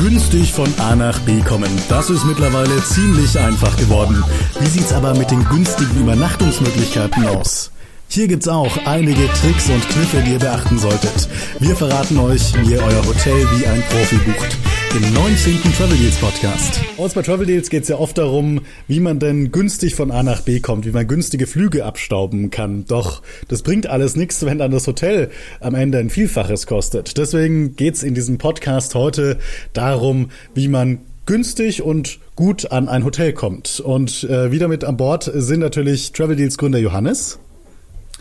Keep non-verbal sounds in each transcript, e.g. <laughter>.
Günstig von A nach B kommen. Das ist mittlerweile ziemlich einfach geworden. Wie sieht's aber mit den günstigen Übernachtungsmöglichkeiten aus? Hier gibt's auch einige Tricks und Kniffe, die ihr beachten solltet. Wir verraten euch, wie ihr euer Hotel wie ein Profi bucht. Im 19. Travel Deals Podcast. Uns bei Travel Deals geht's ja oft darum, wie man denn günstig von A nach B kommt, wie man günstige Flüge abstauben kann. Doch das bringt alles nichts, wenn dann das Hotel am Ende ein Vielfaches kostet. Deswegen geht's in diesem Podcast heute darum, wie man günstig und gut an ein Hotel kommt. Und äh, wieder mit an Bord sind natürlich Travel Deals Gründer Johannes.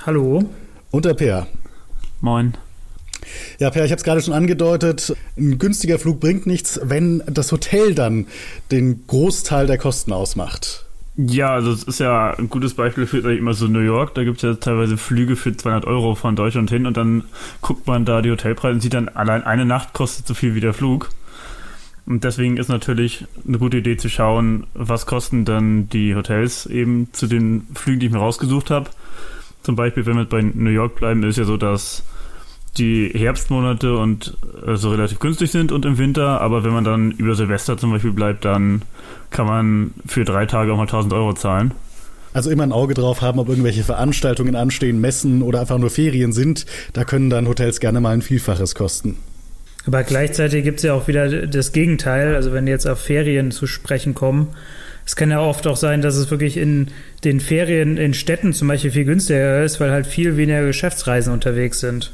Hallo. Und der Peer. Moin. Ja, Per, ich habe es gerade schon angedeutet, ein günstiger Flug bringt nichts, wenn das Hotel dann den Großteil der Kosten ausmacht. Ja, also es ist ja ein gutes Beispiel für immer so New York. Da gibt es ja teilweise Flüge für 200 Euro von Deutschland hin und dann guckt man da die Hotelpreise und sieht dann, allein eine Nacht kostet so viel wie der Flug. Und deswegen ist natürlich eine gute Idee zu schauen, was kosten dann die Hotels eben zu den Flügen, die ich mir rausgesucht habe zum Beispiel, wenn wir bei New York bleiben, ist ja so, dass die Herbstmonate und äh, so relativ günstig sind und im Winter, aber wenn man dann über Silvester zum Beispiel bleibt, dann kann man für drei Tage auch mal 1000 Euro zahlen. Also immer ein Auge drauf haben, ob irgendwelche Veranstaltungen anstehen, Messen oder einfach nur Ferien sind. Da können dann Hotels gerne mal ein Vielfaches kosten. Aber gleichzeitig gibt es ja auch wieder das Gegenteil. Also wenn jetzt auf Ferien zu sprechen kommen, es kann ja oft auch sein, dass es wirklich in den Ferien in Städten zum Beispiel viel günstiger ist, weil halt viel weniger Geschäftsreisen unterwegs sind.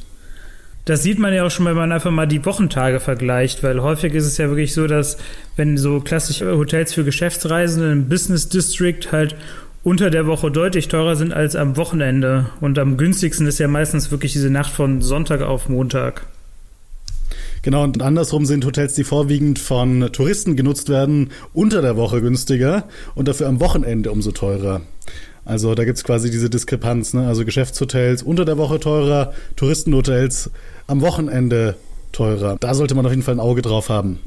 Das sieht man ja auch schon, wenn man einfach mal die Wochentage vergleicht, weil häufig ist es ja wirklich so, dass wenn so klassische Hotels für Geschäftsreisende im Business District halt unter der Woche deutlich teurer sind als am Wochenende. Und am günstigsten ist ja meistens wirklich diese Nacht von Sonntag auf Montag. Genau, und andersrum sind Hotels, die vorwiegend von Touristen genutzt werden, unter der Woche günstiger und dafür am Wochenende umso teurer. Also da gibt's quasi diese Diskrepanz, ne? Also Geschäftshotels unter der Woche teurer, Touristenhotels am Wochenende teurer. Da sollte man auf jeden Fall ein Auge drauf haben.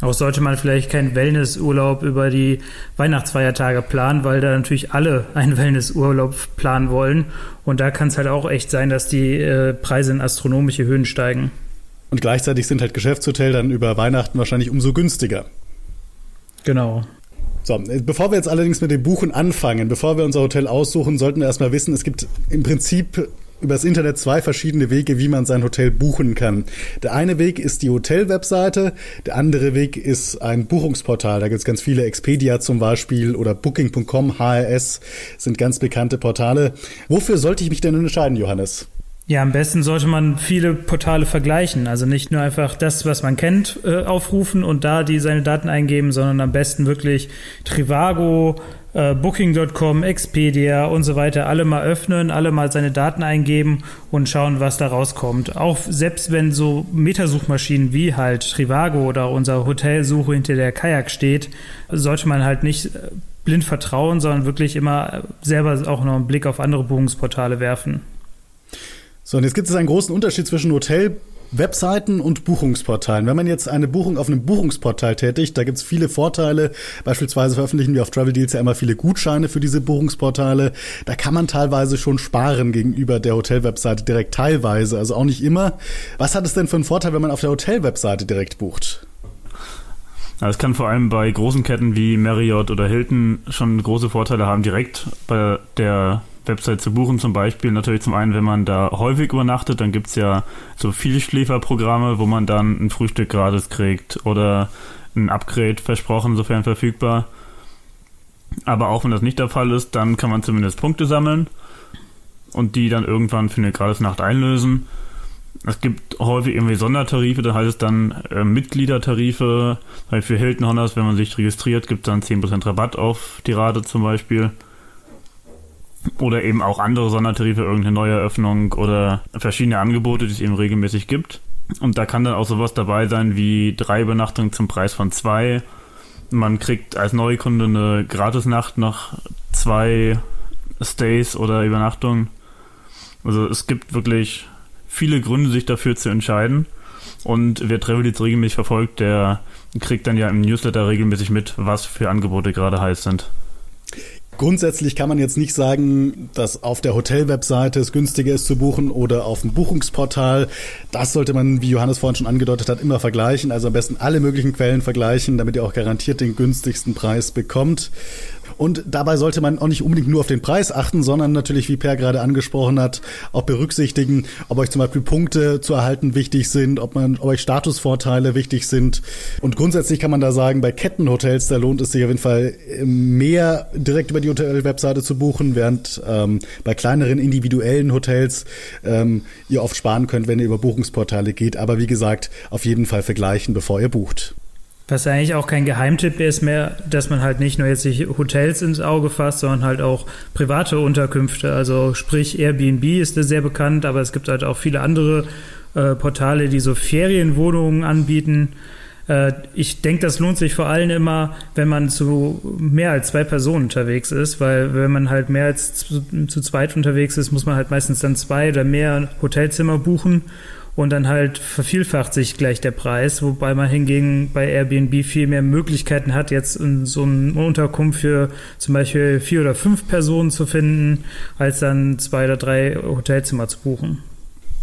Auch sollte man vielleicht keinen Wellnessurlaub über die Weihnachtsfeiertage planen, weil da natürlich alle einen Wellnessurlaub planen wollen. Und da kann es halt auch echt sein, dass die äh, Preise in astronomische Höhen steigen. Und gleichzeitig sind halt Geschäftshotels dann über Weihnachten wahrscheinlich umso günstiger. Genau. So, bevor wir jetzt allerdings mit dem Buchen anfangen, bevor wir unser Hotel aussuchen, sollten wir erstmal wissen, es gibt im Prinzip übers Internet zwei verschiedene Wege, wie man sein Hotel buchen kann. Der eine Weg ist die Hotel-Webseite, der andere Weg ist ein Buchungsportal. Da gibt es ganz viele, Expedia zum Beispiel oder Booking.com, HRS sind ganz bekannte Portale. Wofür sollte ich mich denn entscheiden, Johannes? Ja, am besten sollte man viele Portale vergleichen. Also nicht nur einfach das, was man kennt, äh, aufrufen und da die seine Daten eingeben, sondern am besten wirklich Trivago, äh, Booking.com, Expedia und so weiter alle mal öffnen, alle mal seine Daten eingeben und schauen, was da rauskommt. Auch selbst wenn so Metasuchmaschinen wie halt Trivago oder unser Hotelsuche hinter der Kajak steht, sollte man halt nicht äh, blind vertrauen, sondern wirklich immer selber auch noch einen Blick auf andere Buchungsportale werfen. So, und jetzt gibt es einen großen Unterschied zwischen Hotel Webseiten und Buchungsportalen. Wenn man jetzt eine Buchung auf einem Buchungsportal tätigt, da gibt es viele Vorteile. Beispielsweise veröffentlichen wir auf Travel Deals ja immer viele Gutscheine für diese Buchungsportale. Da kann man teilweise schon sparen gegenüber der Hotel-Webseite direkt teilweise, also auch nicht immer. Was hat es denn für einen Vorteil, wenn man auf der Hotel-Webseite direkt bucht? Es kann vor allem bei großen Ketten wie Marriott oder Hilton schon große Vorteile haben, direkt bei der Website zu buchen, zum Beispiel natürlich zum einen, wenn man da häufig übernachtet, dann gibt es ja so Vielschläferprogramme, wo man dann ein Frühstück gratis kriegt oder ein Upgrade versprochen, sofern verfügbar. Aber auch wenn das nicht der Fall ist, dann kann man zumindest Punkte sammeln und die dann irgendwann für eine Gratisnacht einlösen. Es gibt häufig irgendwie Sondertarife, da heißt es dann äh, Mitgliedertarife. Für Hilton Honors, wenn man sich registriert, gibt es dann 10% Rabatt auf die Rate zum Beispiel. Oder eben auch andere Sondertarife, irgendeine neue Eröffnung oder verschiedene Angebote, die es eben regelmäßig gibt. Und da kann dann auch sowas dabei sein wie drei Übernachtungen zum Preis von zwei. Man kriegt als Neukunde eine Gratisnacht nach zwei Stays oder Übernachtungen. Also es gibt wirklich viele Gründe, sich dafür zu entscheiden. Und wer Travel jetzt regelmäßig verfolgt, der kriegt dann ja im Newsletter regelmäßig mit, was für Angebote gerade heiß sind. Grundsätzlich kann man jetzt nicht sagen, dass auf der Hotel-Webseite es günstiger ist zu buchen oder auf dem Buchungsportal. Das sollte man, wie Johannes vorhin schon angedeutet hat, immer vergleichen. Also am besten alle möglichen Quellen vergleichen, damit ihr auch garantiert den günstigsten Preis bekommt. Und dabei sollte man auch nicht unbedingt nur auf den Preis achten, sondern natürlich, wie Per gerade angesprochen hat, auch berücksichtigen, ob euch zum Beispiel Punkte zu erhalten wichtig sind, ob, man, ob euch Statusvorteile wichtig sind. Und grundsätzlich kann man da sagen, bei Kettenhotels, da lohnt es sich auf jeden Fall mehr direkt über die Hotel-Webseite zu buchen, während ähm, bei kleineren individuellen Hotels ähm, ihr oft sparen könnt, wenn ihr über Buchungsportale geht. Aber wie gesagt, auf jeden Fall vergleichen, bevor ihr bucht. Was eigentlich auch kein Geheimtipp ist mehr, dass man halt nicht nur jetzt sich Hotels ins Auge fasst, sondern halt auch private Unterkünfte. Also sprich Airbnb ist da sehr bekannt, aber es gibt halt auch viele andere äh, Portale, die so Ferienwohnungen anbieten. Äh, ich denke, das lohnt sich vor allem immer, wenn man zu mehr als zwei Personen unterwegs ist, weil wenn man halt mehr als zu, zu zweit unterwegs ist, muss man halt meistens dann zwei oder mehr Hotelzimmer buchen und dann halt vervielfacht sich gleich der Preis, wobei man hingegen bei Airbnb viel mehr Möglichkeiten hat, jetzt in so eine Unterkunft für zum Beispiel vier oder fünf Personen zu finden, als dann zwei oder drei Hotelzimmer zu buchen.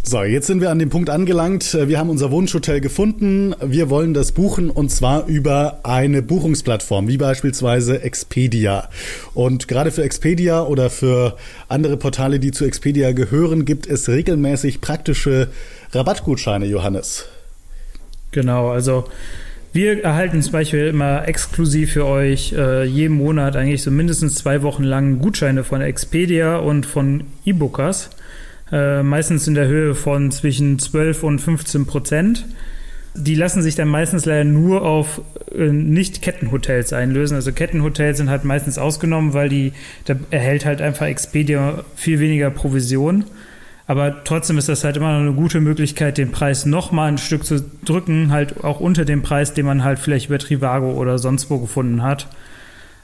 So, jetzt sind wir an dem Punkt angelangt. Wir haben unser Wunschhotel gefunden. Wir wollen das buchen und zwar über eine Buchungsplattform, wie beispielsweise Expedia. Und gerade für Expedia oder für andere Portale, die zu Expedia gehören, gibt es regelmäßig praktische Rabattgutscheine, Johannes. Genau, also wir erhalten zum Beispiel immer exklusiv für euch äh, jeden Monat eigentlich so mindestens zwei Wochen lang Gutscheine von Expedia und von E-Bookers. Äh, meistens in der Höhe von zwischen 12 und 15 Prozent. Die lassen sich dann meistens leider nur auf äh, Nicht-Kettenhotels einlösen. Also Kettenhotels sind halt meistens ausgenommen, weil die, da erhält halt einfach Expedia viel weniger Provision. Aber trotzdem ist das halt immer noch eine gute Möglichkeit, den Preis noch mal ein Stück zu drücken, halt auch unter dem Preis, den man halt vielleicht über Trivago oder sonst wo gefunden hat.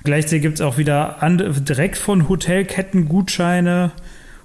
Gleichzeitig gibt es auch wieder direkt von Hotelketten Gutscheine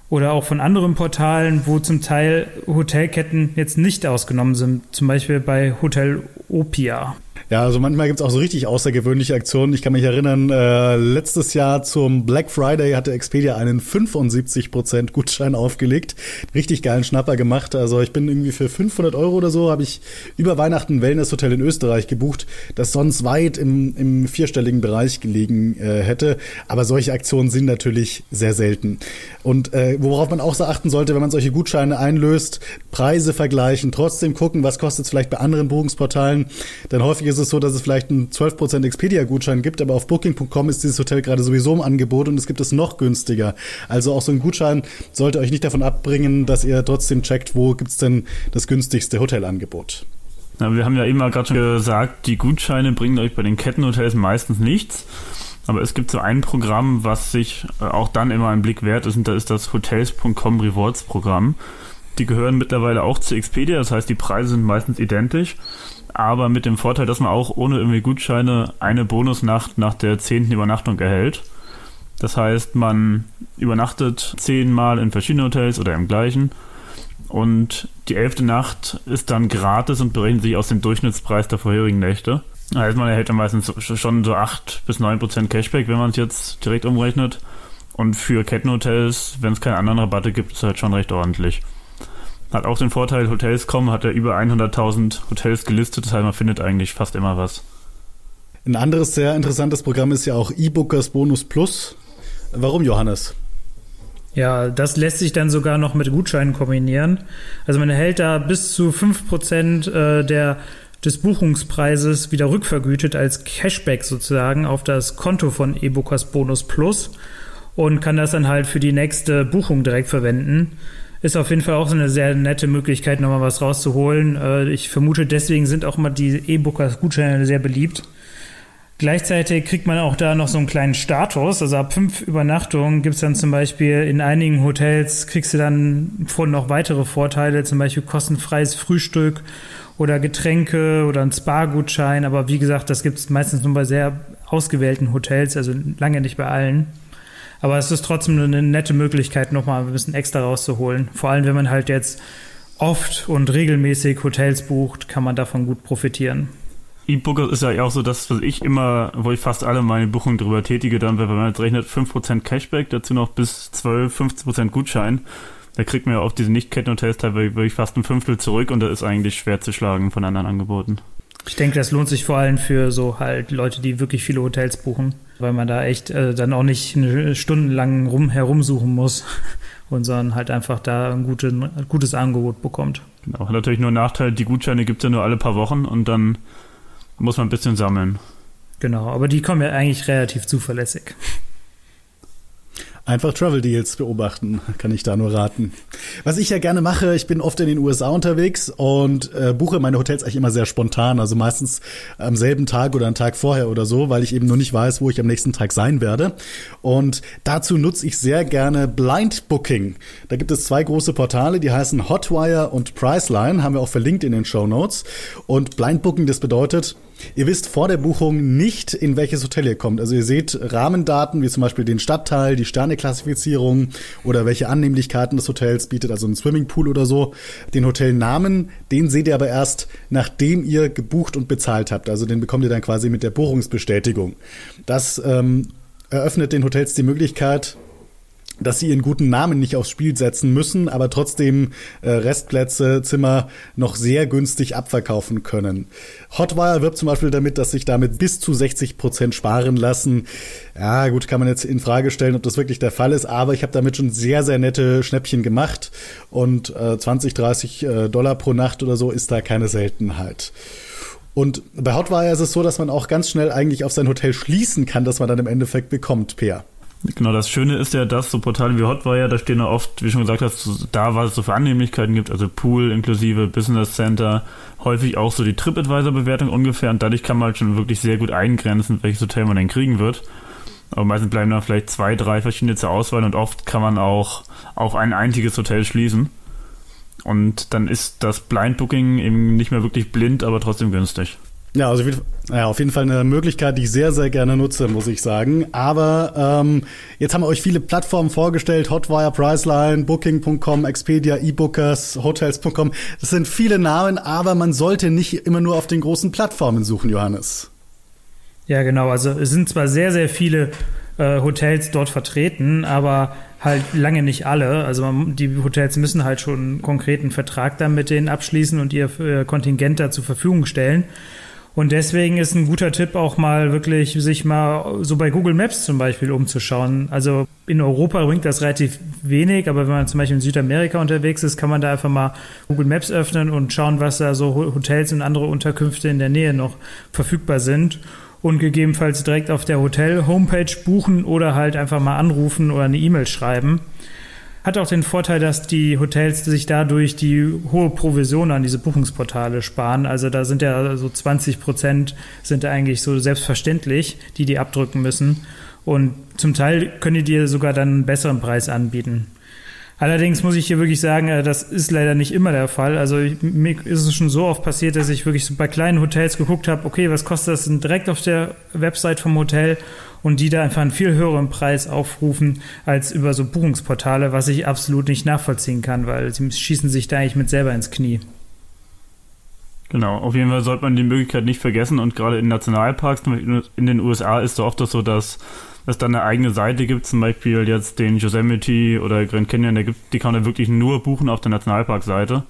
oder auch von anderen Portalen, wo zum Teil Hotelketten jetzt nicht ausgenommen sind, zum Beispiel bei Hotel Opia. Ja, also manchmal gibt's auch so richtig außergewöhnliche Aktionen. Ich kann mich erinnern, äh, letztes Jahr zum Black Friday hatte Expedia einen 75% Gutschein aufgelegt. Richtig geilen Schnapper gemacht. Also ich bin irgendwie für 500 Euro oder so, habe ich über Weihnachten ein Wellnesshotel in Österreich gebucht, das sonst weit im, im vierstelligen Bereich gelegen äh, hätte. Aber solche Aktionen sind natürlich sehr selten. Und äh, worauf man auch so achten sollte, wenn man solche Gutscheine einlöst, Preise vergleichen, trotzdem gucken, was kostet es vielleicht bei anderen Buchungsportalen. Denn häufig ist ist es so, dass es vielleicht einen 12% Expedia-Gutschein gibt, aber auf Booking.com ist dieses Hotel gerade sowieso im Angebot und es gibt es noch günstiger. Also auch so ein Gutschein sollte euch nicht davon abbringen, dass ihr trotzdem checkt, wo gibt es denn das günstigste Hotelangebot. Ja, wir haben ja eben gerade schon gesagt, die Gutscheine bringen euch bei den Kettenhotels meistens nichts. Aber es gibt so ein Programm, was sich äh, auch dann immer einen Blick wert ist, und das ist das Hotels.com Rewards Programm. Die gehören mittlerweile auch zu Expedia, das heißt, die Preise sind meistens identisch aber mit dem Vorteil, dass man auch ohne irgendwie Gutscheine eine Bonusnacht nach der zehnten Übernachtung erhält. Das heißt, man übernachtet zehnmal in verschiedenen Hotels oder im gleichen und die elfte Nacht ist dann gratis und berechnet sich aus dem Durchschnittspreis der vorherigen Nächte. Das heißt, man erhält dann meistens schon so 8 bis 9 Prozent Cashback, wenn man es jetzt direkt umrechnet. Und für Kettenhotels, wenn es keine anderen Rabatte gibt, ist es halt schon recht ordentlich. Hat auch den Vorteil, Hotels.com hat ja über 100.000 Hotels gelistet, das heißt, man findet eigentlich fast immer was. Ein anderes sehr interessantes Programm ist ja auch E-Bookers Bonus Plus. Warum, Johannes? Ja, das lässt sich dann sogar noch mit Gutscheinen kombinieren. Also man erhält da bis zu 5% äh, der, des Buchungspreises wieder rückvergütet als Cashback sozusagen auf das Konto von E-Bookers Bonus Plus und kann das dann halt für die nächste Buchung direkt verwenden ist auf jeden Fall auch so eine sehr nette Möglichkeit, nochmal was rauszuholen. Äh, ich vermute, deswegen sind auch immer die E-Bookers Gutscheine sehr beliebt. Gleichzeitig kriegt man auch da noch so einen kleinen Status. Also ab fünf Übernachtungen gibt es dann zum Beispiel in einigen Hotels, kriegst du dann noch weitere Vorteile, zum Beispiel kostenfreies Frühstück oder Getränke oder ein Spa-Gutschein. Aber wie gesagt, das gibt es meistens nur bei sehr ausgewählten Hotels, also lange nicht bei allen. Aber es ist trotzdem eine nette Möglichkeit, nochmal ein bisschen extra rauszuholen. Vor allem, wenn man halt jetzt oft und regelmäßig Hotels bucht, kann man davon gut profitieren. E-Booker ist ja auch so das, was ich immer, wo ich fast alle meine Buchungen drüber tätige, dann, wenn man jetzt rechnet, 5% Cashback, dazu noch bis 12, 15% Gutschein. Da kriegt man ja auf diese Nicht-Kettenhotels teilweise fast ein Fünftel zurück und das ist eigentlich schwer zu schlagen von anderen Angeboten. Ich denke, das lohnt sich vor allem für so halt Leute, die wirklich viele Hotels buchen, weil man da echt äh, dann auch nicht stundenlang rum herumsuchen muss <laughs> und sondern halt einfach da ein, gute, ein gutes Angebot bekommt. Genau, hat natürlich nur einen Nachteil, die Gutscheine gibt es ja nur alle paar Wochen und dann muss man ein bisschen sammeln. Genau, aber die kommen ja eigentlich relativ zuverlässig. Einfach Travel Deals beobachten, kann ich da nur raten. Was ich ja gerne mache, ich bin oft in den USA unterwegs und äh, buche meine Hotels eigentlich immer sehr spontan, also meistens am selben Tag oder einen Tag vorher oder so, weil ich eben nur nicht weiß, wo ich am nächsten Tag sein werde. Und dazu nutze ich sehr gerne Blind Booking. Da gibt es zwei große Portale, die heißen Hotwire und Priceline, haben wir auch verlinkt in den Show Notes. Und Blind Booking, das bedeutet, Ihr wisst vor der Buchung nicht, in welches Hotel ihr kommt. Also ihr seht Rahmendaten, wie zum Beispiel den Stadtteil, die Sterneklassifizierung oder welche Annehmlichkeiten das Hotels bietet, also ein Swimmingpool oder so. Den Hotelnamen, den seht ihr aber erst, nachdem ihr gebucht und bezahlt habt. Also den bekommt ihr dann quasi mit der Buchungsbestätigung. Das ähm, eröffnet den Hotels die Möglichkeit, dass sie ihren guten Namen nicht aufs Spiel setzen müssen, aber trotzdem äh, Restplätze, Zimmer noch sehr günstig abverkaufen können. Hotwire wirbt zum Beispiel damit, dass sich damit bis zu 60 Prozent sparen lassen. Ja, gut, kann man jetzt in Frage stellen, ob das wirklich der Fall ist, aber ich habe damit schon sehr, sehr nette Schnäppchen gemacht und äh, 20, 30 äh, Dollar pro Nacht oder so ist da keine Seltenheit. Und bei Hotwire ist es so, dass man auch ganz schnell eigentlich auf sein Hotel schließen kann, dass man dann im Endeffekt bekommt, Peer. Genau, das Schöne ist ja, dass so Portale wie Hotwire, da stehen ja oft, wie schon gesagt hast, da, was es so für Annehmlichkeiten gibt, also Pool inklusive Business Center, häufig auch so die TripAdvisor-Bewertung ungefähr und dadurch kann man halt schon wirklich sehr gut eingrenzen, welches Hotel man denn kriegen wird. Aber meistens bleiben da vielleicht zwei, drei verschiedene zur Auswahl und oft kann man auch auf ein einziges Hotel schließen. Und dann ist das Blind Booking eben nicht mehr wirklich blind, aber trotzdem günstig. Ja, also ja, auf jeden Fall eine Möglichkeit, die ich sehr, sehr gerne nutze, muss ich sagen. Aber ähm, jetzt haben wir euch viele Plattformen vorgestellt, Hotwire, Priceline, Booking.com, Expedia, eBookers, Hotels.com. Das sind viele Namen, aber man sollte nicht immer nur auf den großen Plattformen suchen, Johannes. Ja, genau. Also es sind zwar sehr, sehr viele äh, Hotels dort vertreten, aber halt lange nicht alle. Also man, die Hotels müssen halt schon einen konkreten Vertrag dann mit denen abschließen und ihr äh, Kontingent da zur Verfügung stellen. Und deswegen ist ein guter Tipp auch mal wirklich, sich mal so bei Google Maps zum Beispiel umzuschauen. Also in Europa bringt das relativ wenig, aber wenn man zum Beispiel in Südamerika unterwegs ist, kann man da einfach mal Google Maps öffnen und schauen, was da so Hotels und andere Unterkünfte in der Nähe noch verfügbar sind und gegebenenfalls direkt auf der Hotel-Homepage buchen oder halt einfach mal anrufen oder eine E-Mail schreiben. Hat auch den Vorteil, dass die Hotels sich dadurch die hohe Provision an diese Buchungsportale sparen. Also da sind ja so 20 Prozent sind eigentlich so selbstverständlich, die die abdrücken müssen. Und zum Teil können die dir sogar dann einen besseren Preis anbieten. Allerdings muss ich hier wirklich sagen, äh, das ist leider nicht immer der Fall. Also mir ist es schon so oft passiert, dass ich wirklich so bei kleinen Hotels geguckt habe, okay, was kostet das denn direkt auf der Website vom Hotel und die da einfach einen viel höheren Preis aufrufen als über so Buchungsportale, was ich absolut nicht nachvollziehen kann, weil sie schießen sich da eigentlich mit selber ins Knie. Genau, auf jeden Fall sollte man die Möglichkeit nicht vergessen und gerade in Nationalparks in den USA ist es oft so, dass es dann eine eigene Seite gibt, zum Beispiel jetzt den Yosemite oder Grand Canyon, der gibt, die kann man wirklich nur buchen auf der Nationalparkseite.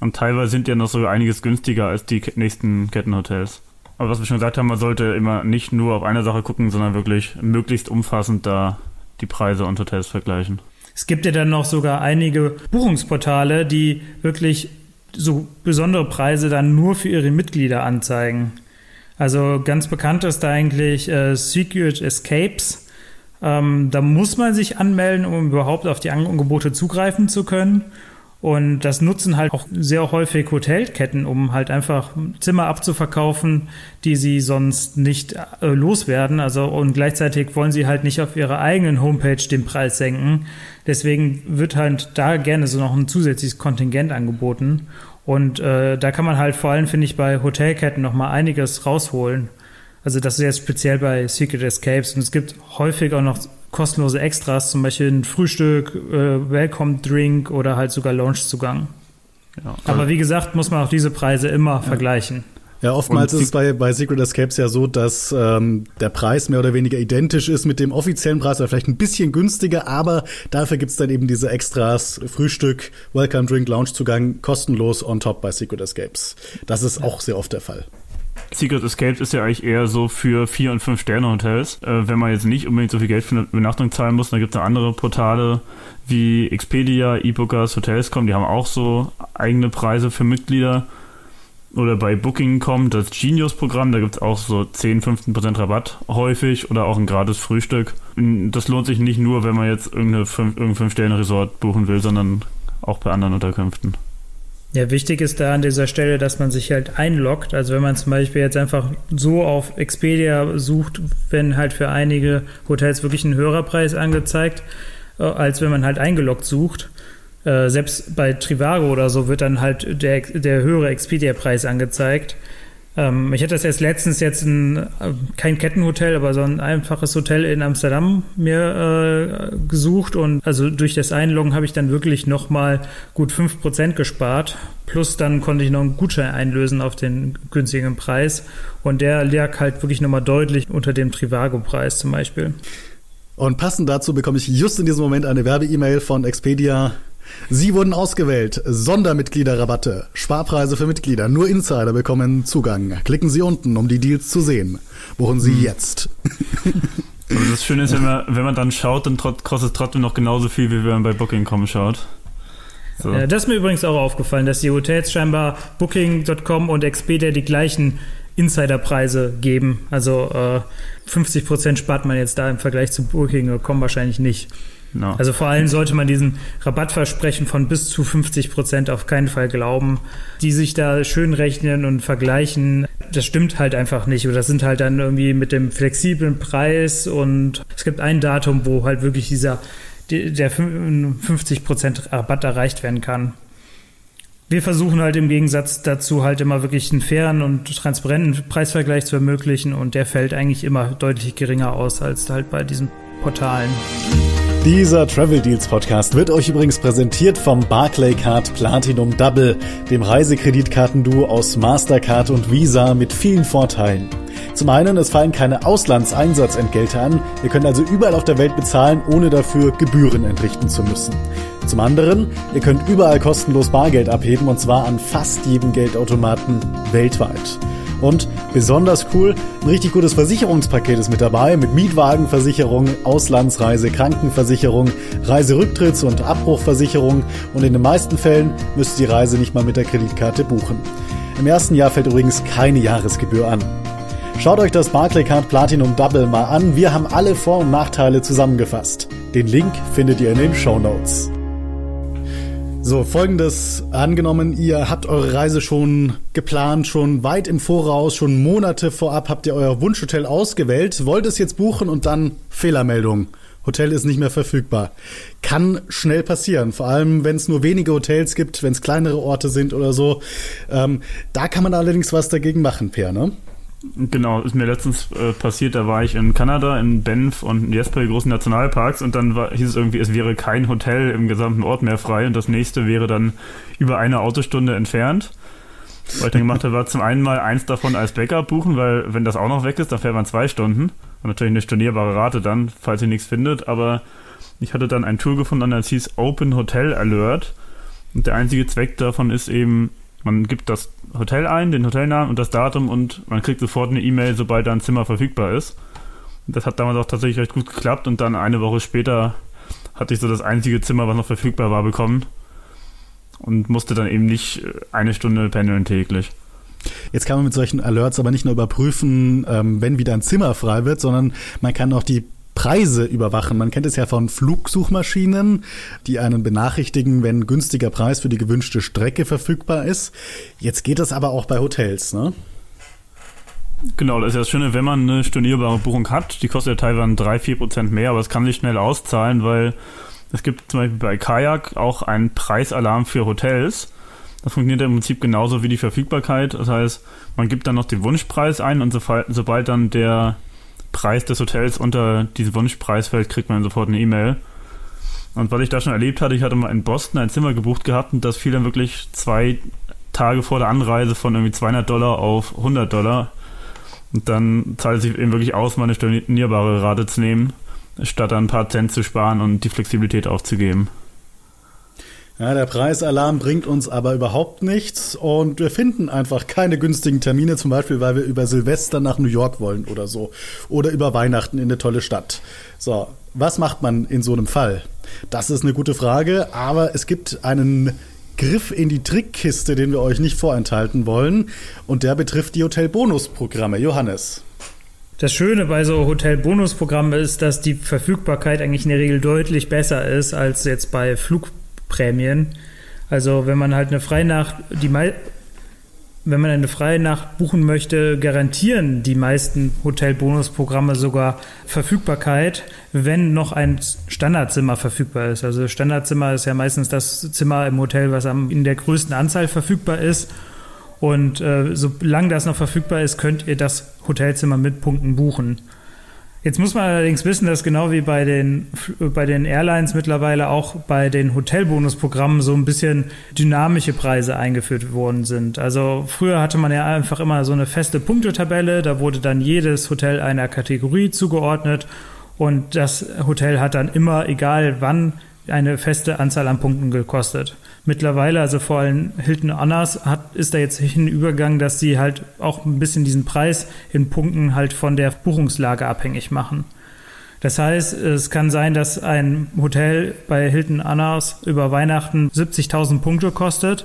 Und teilweise sind die ja noch so einiges günstiger als die nächsten Kettenhotels. Aber was wir schon gesagt haben, man sollte immer nicht nur auf eine Sache gucken, sondern wirklich möglichst umfassend da die Preise und Hotels vergleichen. Es gibt ja dann noch sogar einige Buchungsportale, die wirklich so besondere Preise dann nur für ihre Mitglieder anzeigen. Also ganz bekannt ist da eigentlich äh, Secret Escapes. Ähm, da muss man sich anmelden, um überhaupt auf die Angebote zugreifen zu können. Und das nutzen halt auch sehr häufig Hotelketten, um halt einfach Zimmer abzuverkaufen, die sie sonst nicht äh, loswerden. Also und gleichzeitig wollen sie halt nicht auf ihrer eigenen Homepage den Preis senken. Deswegen wird halt da gerne so noch ein zusätzliches Kontingent angeboten. Und äh, da kann man halt vor allem, finde ich, bei Hotelketten noch mal einiges rausholen. Also das ist jetzt speziell bei Secret Escapes und es gibt häufig auch noch kostenlose Extras, zum Beispiel ein Frühstück, äh, Welcome Drink oder halt sogar Loungezugang. Ja, Aber wie gesagt, muss man auch diese Preise immer ja. vergleichen. Ja, oftmals ist es bei, bei Secret Escapes ja so, dass ähm, der Preis mehr oder weniger identisch ist mit dem offiziellen Preis oder vielleicht ein bisschen günstiger, aber dafür gibt's dann eben diese Extras, Frühstück, Welcome Drink, Loungezugang kostenlos on top bei Secret Escapes. Das ist ja. auch sehr oft der Fall. Secret Escapes ist ja eigentlich eher so für vier und fünf Sterne Hotels. Äh, wenn man jetzt nicht unbedingt so viel Geld für eine Übernachtung zahlen muss, dann gibt es andere Portale wie Expedia, eBookers, Hotels.com, die haben auch so eigene Preise für Mitglieder oder bei Booking.com das Genius-Programm, da gibt es auch so 10, 15% Rabatt häufig oder auch ein gratis Frühstück. Das lohnt sich nicht nur, wenn man jetzt irgendeine 5-Sterne-Resort buchen will, sondern auch bei anderen Unterkünften. Ja, wichtig ist da an dieser Stelle, dass man sich halt einloggt. Also wenn man zum Beispiel jetzt einfach so auf Expedia sucht, wenn halt für einige Hotels wirklich ein höherer Preis angezeigt, äh, als wenn man halt eingeloggt sucht äh, selbst bei Trivago oder so wird dann halt der, der höhere Expedia-Preis angezeigt. Ähm, ich hatte das erst letztens jetzt ein, äh, kein Kettenhotel, aber so ein einfaches Hotel in Amsterdam mir äh, gesucht und also durch das Einloggen habe ich dann wirklich nochmal gut 5% gespart. Plus dann konnte ich noch einen Gutschein einlösen auf den günstigen Preis und der lag halt wirklich nochmal deutlich unter dem Trivago-Preis zum Beispiel. Und passend dazu bekomme ich just in diesem Moment eine Werbe-E-Mail von Expedia Sie wurden ausgewählt. Sondermitgliederrabatte. Sparpreise für Mitglieder. Nur Insider bekommen Zugang. Klicken Sie unten, um die Deals zu sehen. Buchen Sie hm. jetzt. <laughs> Also das Schöne ist, wenn man, wenn man dann schaut, dann kostet es trotzdem noch genauso viel, wie wenn man bei Booking.com schaut. So. Das ist mir übrigens auch aufgefallen, dass die Hotels scheinbar Booking.com und Expedia die gleichen Insiderpreise geben. Also äh, 50% spart man jetzt da im Vergleich zu Booking.com wahrscheinlich nicht. No. Also vor allem sollte man diesen Rabattversprechen von bis zu 50 Prozent auf keinen Fall glauben. Die sich da schön rechnen und vergleichen, das stimmt halt einfach nicht. Und das sind halt dann irgendwie mit dem flexiblen Preis und es gibt ein Datum, wo halt wirklich dieser der 50 Prozent Rabatt erreicht werden kann. Wir versuchen halt im Gegensatz dazu halt immer wirklich einen fairen und transparenten Preisvergleich zu ermöglichen und der fällt eigentlich immer deutlich geringer aus als halt bei diesen Portalen. Dieser Travel Deals Podcast wird euch übrigens präsentiert vom Barclaycard Platinum Double, dem Reisekreditkartenduo aus Mastercard und Visa mit vielen Vorteilen. Zum einen, es fallen keine Auslandseinsatzentgelte an. Ihr könnt also überall auf der Welt bezahlen, ohne dafür Gebühren entrichten zu müssen. Zum anderen, ihr könnt überall kostenlos Bargeld abheben und zwar an fast jedem Geldautomaten weltweit. Und besonders cool, ein richtig gutes Versicherungspaket ist mit dabei, mit Mietwagenversicherung, Auslandsreise, Krankenversicherung, Reiserücktritts- und Abbruchversicherung und in den meisten Fällen müsst ihr die Reise nicht mal mit der Kreditkarte buchen. Im ersten Jahr fällt übrigens keine Jahresgebühr an. Schaut euch das Barclaycard Platinum Double mal an. Wir haben alle Vor- und Nachteile zusammengefasst. Den Link findet ihr in den Show Notes. So, folgendes angenommen, ihr habt eure Reise schon geplant, schon weit im Voraus, schon Monate vorab habt ihr euer Wunschhotel ausgewählt, wollt es jetzt buchen und dann Fehlermeldung. Hotel ist nicht mehr verfügbar. Kann schnell passieren, vor allem wenn es nur wenige Hotels gibt, wenn es kleinere Orte sind oder so. Ähm, da kann man allerdings was dagegen machen, Per, ne? Genau, ist mir letztens äh, passiert, da war ich in Kanada, in Banff und Jesper, die großen Nationalparks und dann war, hieß es irgendwie, es wäre kein Hotel im gesamten Ort mehr frei und das nächste wäre dann über eine Autostunde entfernt. Was ich dann gemacht habe, war zum einen mal eins davon als Backup buchen, weil wenn das auch noch weg ist, dann fährt man zwei Stunden und natürlich eine stornierbare Rate dann, falls ihr nichts findet, aber ich hatte dann ein Tool gefunden, das hieß Open Hotel Alert und der einzige Zweck davon ist eben, man gibt das Hotel ein, den Hotelnamen und das Datum und man kriegt sofort eine E-Mail, sobald da ein Zimmer verfügbar ist. Das hat damals auch tatsächlich recht gut geklappt und dann eine Woche später hatte ich so das einzige Zimmer, was noch verfügbar war, bekommen und musste dann eben nicht äh, eine Stunde pendeln täglich. Jetzt kann man mit solchen Alerts aber nicht nur überprüfen, ähm, wenn wieder ein Zimmer frei wird, sondern man kann auch die Preise überwachen. Man kennt es ja von Flugsuchmaschinen, die einen benachrichtigen, wenn günstiger Preis für die gewünschte Strecke verfügbar ist. Jetzt geht das aber auch bei Hotels, ne? Genau, das ist ja das Schöne, wenn man eine stornierbare Buchung hat, die kostet ja teilweise 3-4% mehr, aber es kann sich schnell auszahlen, weil es gibt zum Beispiel bei Kajak auch einen Preisalarm für Hotels. Das funktioniert im Prinzip genauso wie die Verfügbarkeit. Das heißt, man gibt dann noch den Wunschpreis ein und sobald dann der Preis des Hotels unter diesen Wunschpreis fällt, kriegt man sofort eine E-Mail. Und was ich da schon erlebt hatte, ich hatte mal in Boston ein Zimmer gebucht gehabt und das fiel dann wirklich zwei Tage vor der Anreise von irgendwie 200 Dollar auf 100 Dollar. Und dann zahlt es sich eben wirklich aus, mal eine stornierbare Rate zu nehmen, statt ein paar Cent zu sparen und die Flexibilität aufzugeben. Ja, der Preisalarm bringt uns aber überhaupt nichts und wir finden einfach keine günstigen Termine, zum Beispiel, weil wir über Silvester nach New York wollen oder so. Oder über Weihnachten in eine tolle Stadt. So, was macht man in so einem Fall? Das ist eine gute Frage, aber es gibt einen Griff in die Trickkiste, den wir euch nicht vorenthalten wollen. Und der betrifft die Hotelbonusprogramme. Johannes. Das Schöne bei so Hotelbonusprogrammen ist, dass die Verfügbarkeit eigentlich in der Regel deutlich besser ist als jetzt bei Flugprämien. Also wenn man halt eine Freinacht, die wenn man eine freie Nacht buchen möchte, garantieren die meisten Hotelbonusprogramme sogar Verfügbarkeit, wenn noch ein Standardzimmer verfügbar ist. Also Standardzimmer ist ja meistens das Zimmer im Hotel, was in der größten Anzahl verfügbar ist. Und äh, solange das noch verfügbar ist, könnt ihr das Hotelzimmer mit Punkten buchen. Jetzt muss man allerdings wissen, dass genau wie bei den, bei den Airlines mittlerweile auch bei den Hotelbonusprogrammen so ein bisschen dynamische Preise eingeführt worden sind. Also früher hatte man ja einfach immer so eine feste Punktetabelle, da wurde dann jedes Hotel einer Kategorie zugeordnet und das Hotel hat dann immer, egal wann, eine feste Anzahl an Punkten gekostet. Mittlerweile, also vor allem Hilton Honors, hat, ist da jetzt hinübergegangen, dass sie halt auch ein bisschen diesen Preis in Punkten halt von der Buchungslage abhängig machen. Das heißt, es kann sein, dass ein Hotel bei Hilton Honors über Weihnachten 70.000 Punkte kostet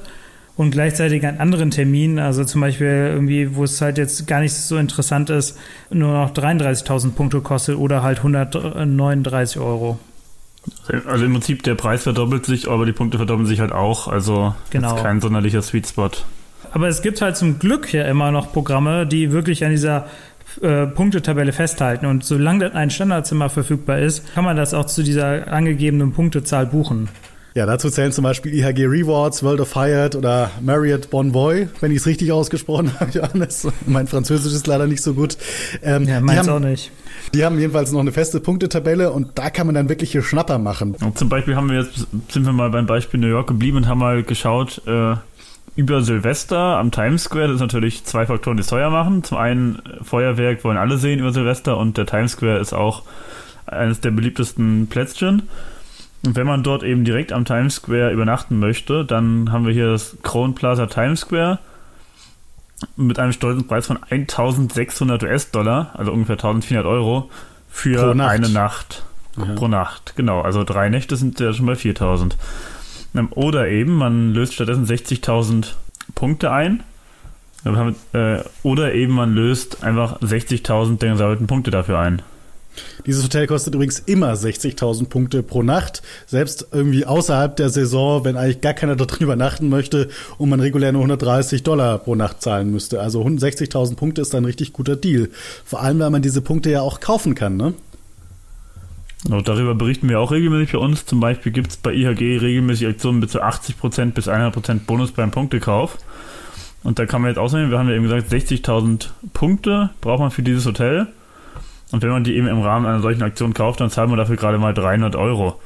und gleichzeitig an anderen Terminen, also zum Beispiel irgendwie, wo es halt jetzt gar nicht so interessant ist, nur noch 33.000 Punkte kostet oder halt 139 Euro. Also im Prinzip der Preis verdoppelt sich, aber die Punkte verdoppeln sich halt auch. Also genau. ist kein sonderlicher Sweet Spot. Aber es gibt halt zum Glück ja immer noch Programme, die wirklich an dieser äh, Punktetabelle festhalten. Und solange ein Standardzimmer verfügbar ist, kann man das auch zu dieser angegebenen Punktezahl buchen. Ja, dazu zählen zum Beispiel IHG Rewards, World of Hyatt oder Marriott Bonvoy, wenn ich es richtig ausgesprochen <laughs> habe, Johannes. Mein Französisch ist leider nicht so gut. Ähm, ja, meins auch nicht. Die haben jedenfalls noch eine feste Punktetabelle und da kann man dann wirkliche Schnapper machen. Und zum Beispiel haben wir jetzt, sind wir mal beim Beispiel New York geblieben und haben mal geschaut, äh, über Silvester am Times Square, das ist natürlich zwei Faktoren, die es teuer machen. Zum einen Feuerwerk wollen alle sehen über Silvester und der Times Square ist auch eines der beliebtesten Plätzchen. Und wenn man dort eben direkt am Times Square übernachten möchte, dann haben wir hier das Crown Plaza Times Square mit einem stolzen Preis von 1600 US-Dollar, also ungefähr 1400 Euro, für Nacht. eine Nacht. Ja. Pro Nacht, genau. Also drei Nächte sind ja schon bei 4000. Ähm, oder eben, man löst stattdessen 60.000 Punkte ein. Äh, oder eben, man löst einfach 60.000 der gesammelten Punkte dafür ein. Dieses Hotel kostet übrigens immer 60.000 Punkte pro Nacht, selbst irgendwie außerhalb der Saison, wenn eigentlich gar keiner <laughs> da drin übernachten möchte und man regulär nur 130 Dollar pro Nacht zahlen müsste. Also 60.000 Punkte ist ein richtig guter Deal. Vor allem, weil man diese Punkte ja auch kaufen kann, ne? Und darüber berichten wir auch regelmäßig bei uns. Zum Beispiel gibt es bei IHG regelmäßig Aktionen bis zu 80% bis 100% Bonus beim Punktekauf. Und da kann man jetzt aussehen, wir haben ja eben gesagt, 60.000 Punkte braucht man für dieses Hotel. Und wenn man die eben im Rahmen einer solchen Aktion kauft, dann zahlt man dafür gerade mal 300 Euro.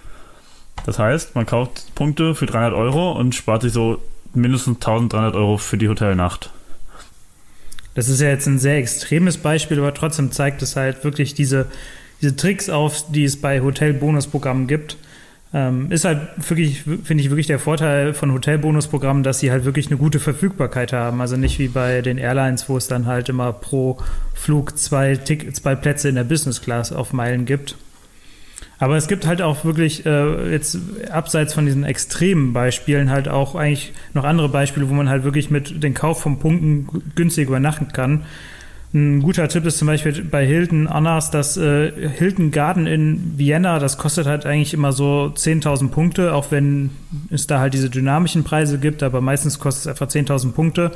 Das heißt, man kauft Punkte für 300 Euro und spart sich so mindestens 1300 Euro für die Hotelnacht. Das ist ja jetzt ein sehr extremes Beispiel, aber trotzdem zeigt es halt wirklich diese, diese Tricks auf, die es bei Hotelbonusprogrammen gibt. Ähm, ist halt wirklich, finde ich, wirklich der Vorteil von Hotelbonusprogrammen, dass sie halt wirklich eine gute Verfügbarkeit haben. Also nicht wie bei den Airlines, wo es dann halt immer pro Flug zwei, Tick, zwei Plätze in der Business Class auf Meilen gibt. Aber es gibt halt auch wirklich äh, jetzt abseits von diesen extremen Beispielen halt auch eigentlich noch andere Beispiele, wo man halt wirklich mit den Kauf von Punkten günstig übernachten kann. Ein guter Tipp ist zum Beispiel bei Hilton Annas, das äh, Hilton Garden in Vienna, das kostet halt eigentlich immer so 10.000 Punkte, auch wenn es da halt diese dynamischen Preise gibt, aber meistens kostet es etwa 10.000 Punkte.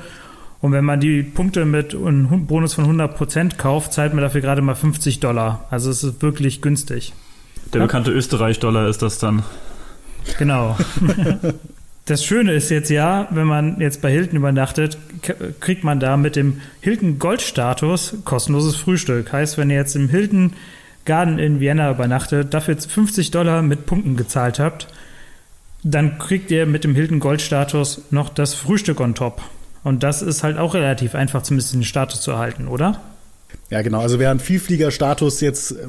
Und wenn man die Punkte mit einem Bonus von 100% kauft, zahlt man dafür gerade mal 50 Dollar. Also es ist wirklich günstig. Der bekannte Österreich-Dollar ist das dann. Genau. <laughs> <laughs> Das Schöne ist jetzt ja, wenn man jetzt bei Hilton übernachtet, kriegt man da mit dem Hilton Gold Status kostenloses Frühstück. Heißt, wenn ihr jetzt im Hilton Garden in Vienna übernachtet, dafür 50 Dollar mit Punkten gezahlt habt, dann kriegt ihr mit dem Hilton Gold Status noch das Frühstück on top. Und das ist halt auch relativ einfach, zumindest den Status zu erhalten, oder? Ja, genau. Also während Vielfliegerstatus jetzt äh,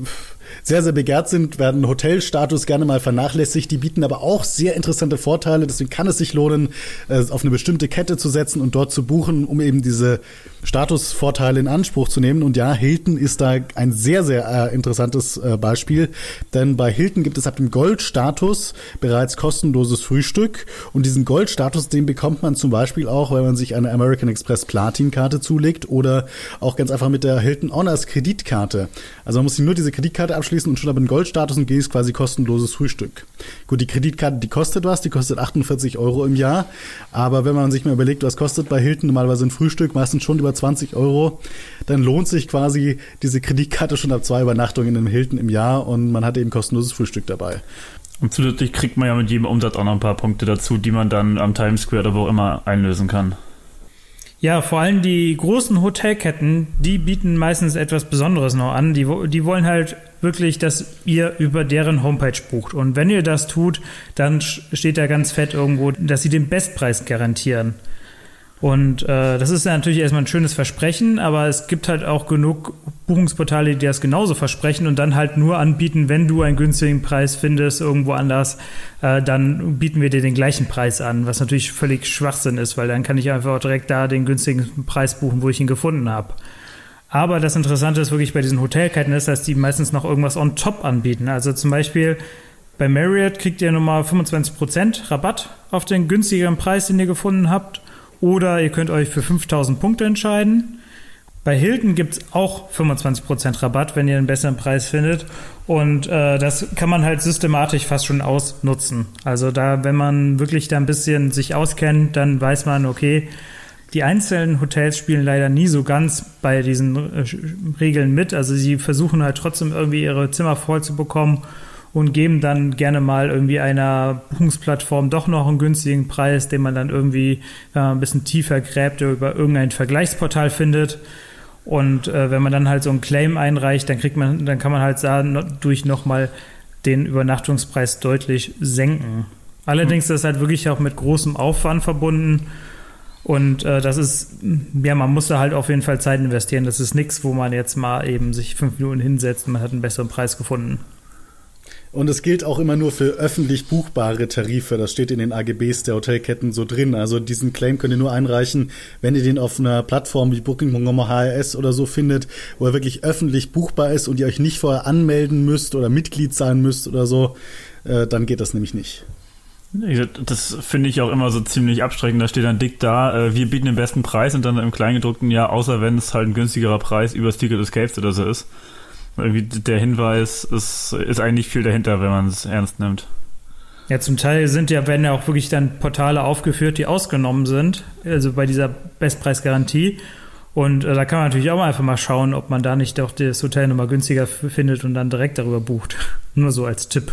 sehr, sehr begehrt sind, werden Hotelstatus gerne mal vernachlässigt. Die bieten aber auch sehr interessante Vorteile. Deswegen kann es sich lohnen, äh, auf eine bestimmte Kette zu setzen und dort zu buchen, um eben diese Statusvorteile in Anspruch zu nehmen. Und ja, Hilton ist da ein sehr, sehr äh, interessantes äh, Beispiel. Denn bei Hilton gibt es ab dem Goldstatus bereits kostenloses Frühstück. Und diesen Goldstatus, den bekommt man zum Beispiel auch, wenn man sich eine American Express Platin-Karte zulegt oder auch ganz einfach mit der Hilton Honors Kreditkarte. Also man muss nur diese Kreditkarte abschließen und schon aber einen Goldstatus und genießt quasi kostenloses Frühstück. Gut, die Kreditkarte, die kostet was, die kostet 48 Euro im Jahr. Aber wenn man sich mal überlegt, was kostet bei Hilton normalerweise ein Frühstück, meistens schon über 20 Euro, dann lohnt sich quasi diese Kreditkarte schon ab zwei Übernachtungen in einem Hilton im Jahr und man hat eben kostenloses Frühstück dabei. Und zusätzlich kriegt man ja mit jedem Umsatz auch noch ein paar Punkte dazu, die man dann am Times Square oder wo auch immer einlösen kann. Ja, vor allem die großen Hotelketten, die bieten meistens etwas Besonderes noch an. Die, die wollen halt wirklich, dass ihr über deren Homepage bucht. Und wenn ihr das tut, dann steht da ganz fett irgendwo, dass sie den Bestpreis garantieren. Und äh, das ist natürlich erstmal ein schönes Versprechen, aber es gibt halt auch genug Buchungsportale, die das genauso versprechen und dann halt nur anbieten, wenn du einen günstigen Preis findest irgendwo anders, äh, dann bieten wir dir den gleichen Preis an, was natürlich völlig Schwachsinn ist, weil dann kann ich einfach auch direkt da den günstigen Preis buchen, wo ich ihn gefunden habe. Aber das Interessante ist wirklich bei diesen Hotelketten ist, dass die meistens noch irgendwas on top anbieten. Also zum Beispiel bei Marriott kriegt ihr nochmal 25% Rabatt auf den günstigeren Preis, den ihr gefunden habt. Oder ihr könnt euch für 5000 Punkte entscheiden. Bei Hilton gibt es auch 25% Rabatt, wenn ihr einen besseren Preis findet. Und äh, das kann man halt systematisch fast schon ausnutzen. Also da, wenn man wirklich da ein bisschen sich auskennt, dann weiß man, okay, die einzelnen Hotels spielen leider nie so ganz bei diesen äh, Regeln mit. Also sie versuchen halt trotzdem irgendwie ihre Zimmer voll zu bekommen und geben dann gerne mal irgendwie einer Buchungsplattform doch noch einen günstigen Preis, den man dann irgendwie äh, ein bisschen tiefer gräbt oder über irgendein Vergleichsportal findet. Und äh, wenn man dann halt so einen Claim einreicht, dann kriegt man, dann kann man halt dadurch nochmal den Übernachtungspreis deutlich senken. Allerdings ist das halt wirklich auch mit großem Aufwand verbunden. Und äh, das ist, ja, man muss da halt auf jeden Fall Zeit investieren. Das ist nichts, wo man jetzt mal eben sich fünf Minuten hinsetzt und man hat einen besseren Preis gefunden. Und es gilt auch immer nur für öffentlich buchbare Tarife. Das steht in den AGBs der Hotelketten so drin. Also diesen Claim könnt ihr nur einreichen, wenn ihr den auf einer Plattform wie Booking.com, HRS oder so findet, wo er wirklich öffentlich buchbar ist und ihr euch nicht vorher anmelden müsst oder Mitglied sein müsst oder so. Äh, dann geht das nämlich nicht. Das finde ich auch immer so ziemlich abschreckend. Da steht dann dick da, äh, wir bieten den besten Preis und dann im Kleingedruckten ja, außer wenn es halt ein günstigerer Preis übers Ticket Escapes oder so ist. Irgendwie der Hinweis ist, ist eigentlich viel dahinter, wenn man es ernst nimmt. Ja, zum Teil sind ja, werden ja auch wirklich dann Portale aufgeführt, die ausgenommen sind, also bei dieser Bestpreisgarantie. Und äh, da kann man natürlich auch mal einfach mal schauen, ob man da nicht doch das Hotel nochmal günstiger findet und dann direkt darüber bucht. <laughs> Nur so als Tipp.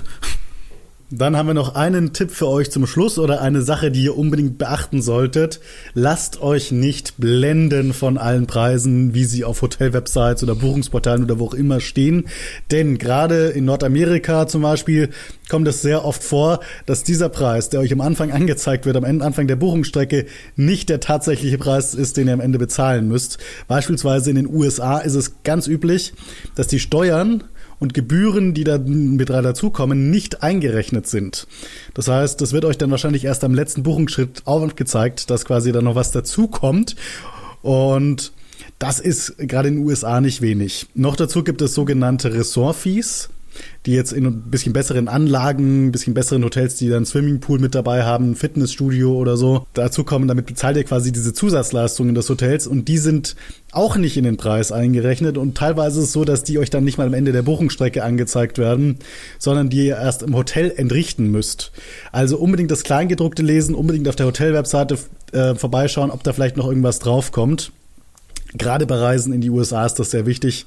Dann haben wir noch einen Tipp für euch zum Schluss oder eine Sache, die ihr unbedingt beachten solltet. Lasst euch nicht blenden von allen Preisen, wie sie auf Hotelwebsites oder Buchungsportalen oder wo auch immer stehen. Denn gerade in Nordamerika zum Beispiel kommt es sehr oft vor, dass dieser Preis, der euch am Anfang angezeigt wird, am Anfang der Buchungsstrecke, nicht der tatsächliche Preis ist, den ihr am Ende bezahlen müsst. Beispielsweise in den USA ist es ganz üblich, dass die Steuern und Gebühren, die da mit dazukommen, nicht eingerechnet sind. Das heißt, das wird euch dann wahrscheinlich erst am letzten Buchungsschritt aufgezeigt, dass quasi da noch was dazukommt. Und das ist gerade in den USA nicht wenig. Noch dazu gibt es sogenannte Ressort-Fees die jetzt in ein bisschen besseren Anlagen, ein bisschen besseren Hotels, die dann Swimmingpool mit dabei haben, Fitnessstudio oder so, dazu kommen. Damit bezahlt ihr quasi diese Zusatzleistungen des Hotels und die sind auch nicht in den Preis eingerechnet und teilweise ist es so, dass die euch dann nicht mal am Ende der Buchungsstrecke angezeigt werden, sondern die ihr erst im Hotel entrichten müsst. Also unbedingt das Kleingedruckte lesen, unbedingt auf der Hotelwebseite äh, vorbeischauen, ob da vielleicht noch irgendwas draufkommt. Gerade bei Reisen in die USA ist das sehr wichtig.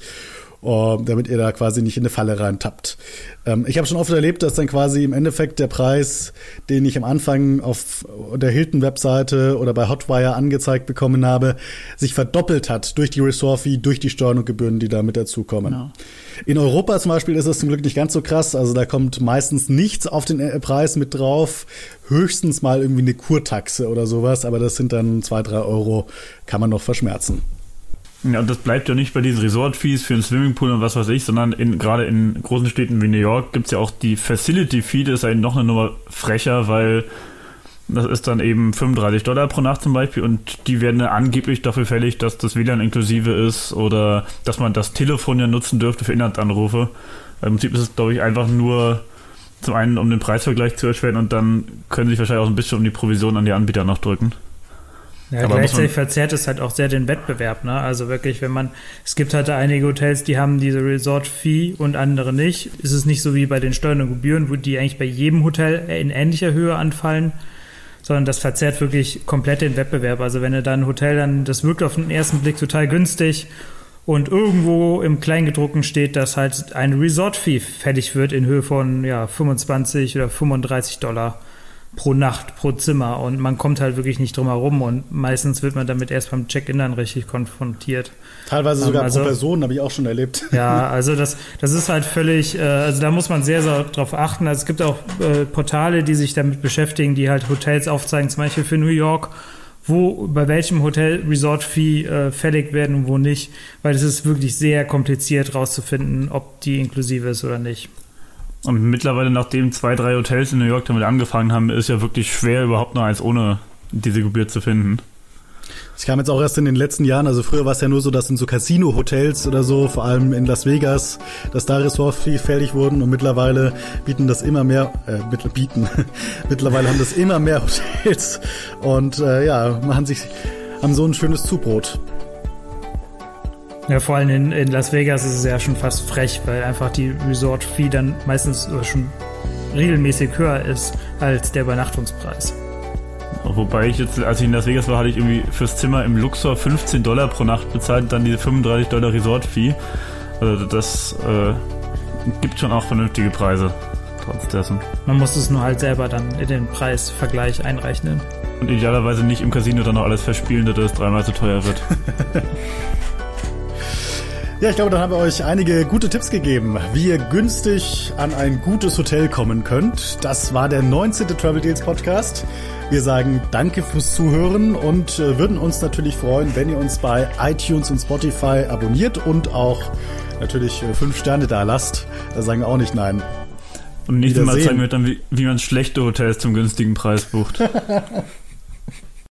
Uh, damit ihr da quasi nicht in eine Falle reintappt. Ähm, ich habe schon oft erlebt, dass dann quasi im Endeffekt der Preis, den ich am Anfang auf der Hilton-Webseite oder bei Hotwire angezeigt bekommen habe, sich verdoppelt hat durch die Resort-Fee, durch die Steuern und Gebühren, die da mit dazukommen. Ja. In Europa zum Beispiel ist das zum Glück nicht ganz so krass. Also da kommt meistens nichts auf den äh, Preis mit drauf. Höchstens mal irgendwie eine Kurtaxe oder sowas. Aber das sind dann zwei, drei Euro, kann man noch verschmerzen. Ja, und das bleibt ja nicht bei diesen Resort-Fees für einen Swimmingpool und was weiß ich, sondern in, gerade in großen Städten wie New York gibt es ja auch die Facility-Fee, das ist eigentlich noch eine Nummer frecher, weil das ist dann eben 35 Dollar pro Nacht zum Beispiel und die werden angeblich dafür fällig, dass das WLAN inklusive ist oder dass man das Telefon ja nutzen dürfte für Inlandanrufe. Im Prinzip ist es, glaube ich, einfach nur zum einen, um den Preisvergleich zu erschweren und dann können sie sich wahrscheinlich auch ein bisschen um die Provision an die Anbieter noch drücken. Ja, Aber gleichzeitig verzerrt es halt auch sehr den Wettbewerb, ne? Also wirklich, wenn man, es gibt halt einige Hotels, die haben diese Resort-Fee und andere nicht. Ist es nicht so wie bei den Steuern und Gebühren, wo die eigentlich bei jedem Hotel in ähnlicher Höhe anfallen, sondern das verzerrt wirklich komplett den Wettbewerb. Also wenn du dann ein Hotel dann, das wirkt auf den ersten Blick total günstig und irgendwo im Kleingedruckten steht, dass halt ein Resort-Fee fällig wird in Höhe von ja, 25 oder 35 Dollar pro Nacht, pro Zimmer und man kommt halt wirklich nicht drum herum und meistens wird man damit erst beim Check-in dann richtig konfrontiert. Teilweise sogar also, pro Person, habe ich auch schon erlebt. Ja, <laughs> also das, das ist halt völlig, äh, also da muss man sehr, sehr drauf achten. Also es gibt auch äh, Portale, die sich damit beschäftigen, die halt Hotels aufzeigen, zum Beispiel für New York, wo bei welchem Hotel Resort-Fee äh, fällig werden und wo nicht, weil es ist wirklich sehr kompliziert rauszufinden, ob die inklusive ist oder nicht. Und mittlerweile, nachdem zwei, drei Hotels in New York damit angefangen haben, ist ja wirklich schwer, überhaupt noch eins ohne diese Gebühr zu finden. Ich kam jetzt auch erst in den letzten Jahren, also früher war es ja nur so, dass in so Casino-Hotels oder so, vor allem in Las Vegas, dass da Ressorts fällig wurden und mittlerweile bieten das immer mehr, äh, bieten, <laughs> mittlerweile haben das immer mehr Hotels und äh, ja, machen sich, haben so ein schönes Zubrot. Ja, vor allem in, in Las Vegas ist es ja schon fast frech, weil einfach die Resort-Fee dann meistens schon regelmäßig höher ist als der Übernachtungspreis. Wobei ich jetzt, als ich in Las Vegas war, hatte ich irgendwie fürs Zimmer im Luxor 15 Dollar pro Nacht bezahlt und dann diese 35 Dollar Resort-Fee. Also das äh, gibt schon auch vernünftige Preise, trotz dessen. Man muss es nur halt selber dann in den Preisvergleich einrechnen. Und idealerweise nicht im Casino dann noch alles verspielen, dass es dreimal so teuer wird. <laughs> Ja, ich glaube, dann haben wir euch einige gute Tipps gegeben, wie ihr günstig an ein gutes Hotel kommen könnt. Das war der 19. Travel Deals Podcast. Wir sagen danke fürs Zuhören und äh, würden uns natürlich freuen, wenn ihr uns bei iTunes und Spotify abonniert und auch natürlich äh, fünf Sterne da lasst. Da sagen wir auch nicht nein. Und nächstes Mal zeigen wir dann, wie, wie man schlechte Hotels zum günstigen Preis bucht. <laughs>